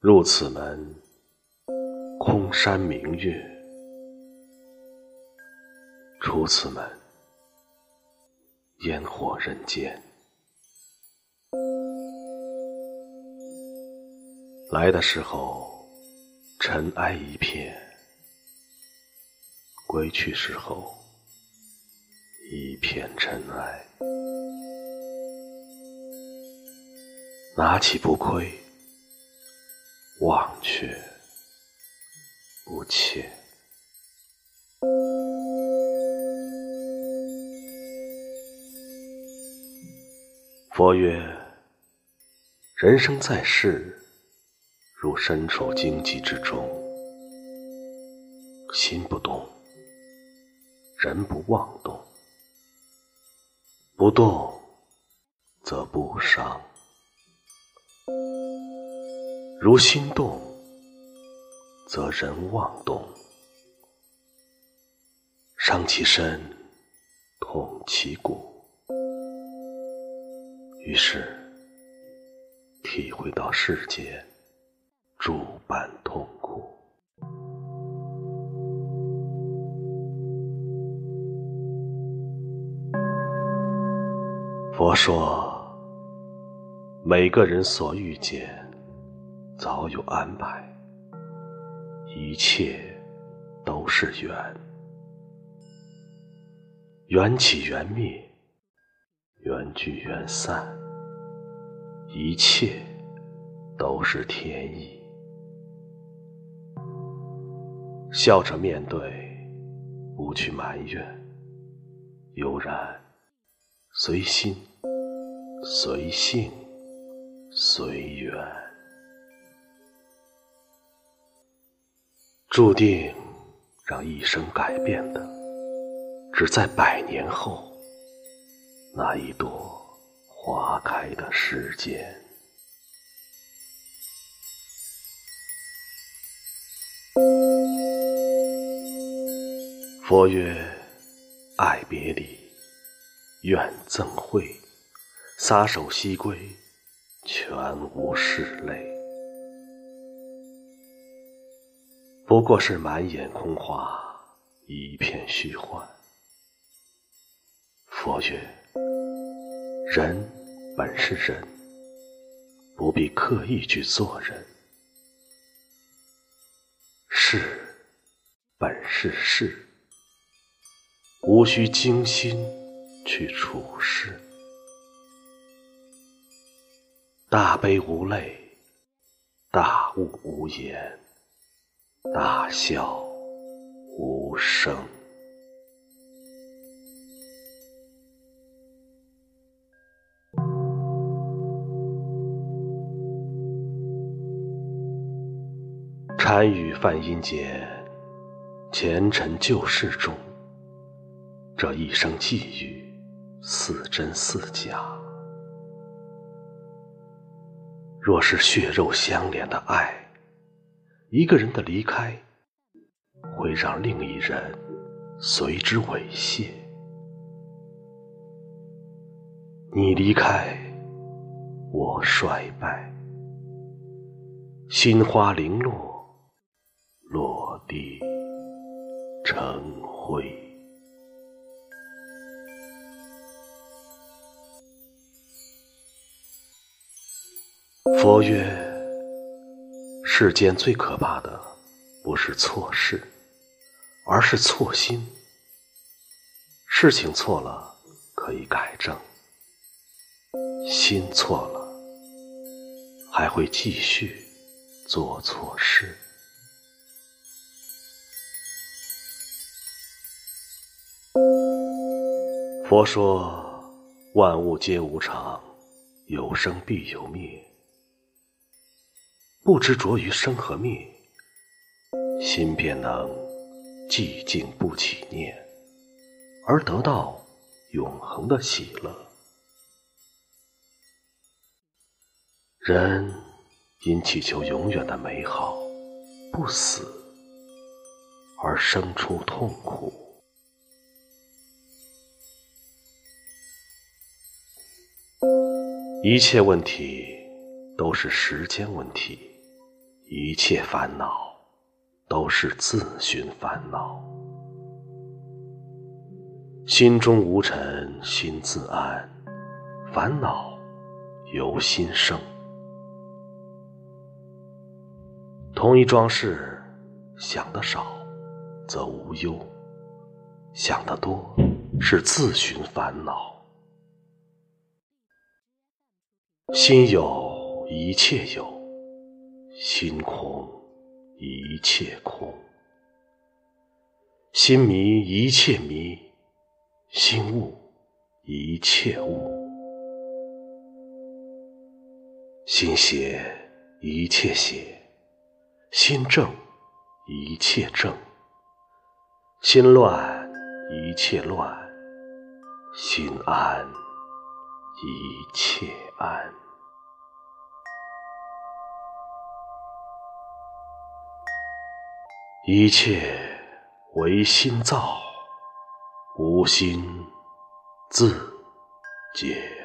入此门，空山明月；出此门，烟火人间。来的时候，尘埃一片；归去时候，一片尘埃。拿起不亏。忘却不切。佛曰：人生在世，如身处荆棘之中，心不动，人不妄动，不动则不伤。如心动，则人妄动，伤其身，痛其骨，于是体会到世间诸般痛苦。佛说，每个人所遇见。早有安排，一切都是缘，缘起缘灭，缘聚缘散，一切都是天意。笑着面对，不去埋怨，悠然随心，随性，随缘。注定让一生改变的，只在百年后那一朵花开的时间。佛曰：爱别离，愿赠会，撒手西归，全无是泪。不过是满眼空花，一片虚幻。佛曰：人本是人，不必刻意去做人；事本是事，无需精心去处事。大悲无泪，大悟无言。大笑无声。禅语梵音节，前尘旧事中，这一声寄语，似真似假。若是血肉相连的爱。一个人的离开，会让另一人随之猥亵。你离开，我衰败，心花零落，落地成灰。佛曰。世间最可怕的，不是错事，而是错心。事情错了可以改正，心错了还会继续做错事。佛说，万物皆无常，有生必有灭。不执着于生和灭，心便能寂静不起念，而得到永恒的喜乐。人因祈求永远的美好，不死，而生出痛苦。一切问题都是时间问题。一切烦恼都是自寻烦恼。心中无尘心自安，烦恼由心生。同一桩事，想得少则无忧，想得多是自寻烦恼。心有一切有，心空一切空。心迷一切迷，心悟一切悟。心邪一切邪，心正一切正。心乱一切乱，心安。一切安，一切唯心造，无心自解。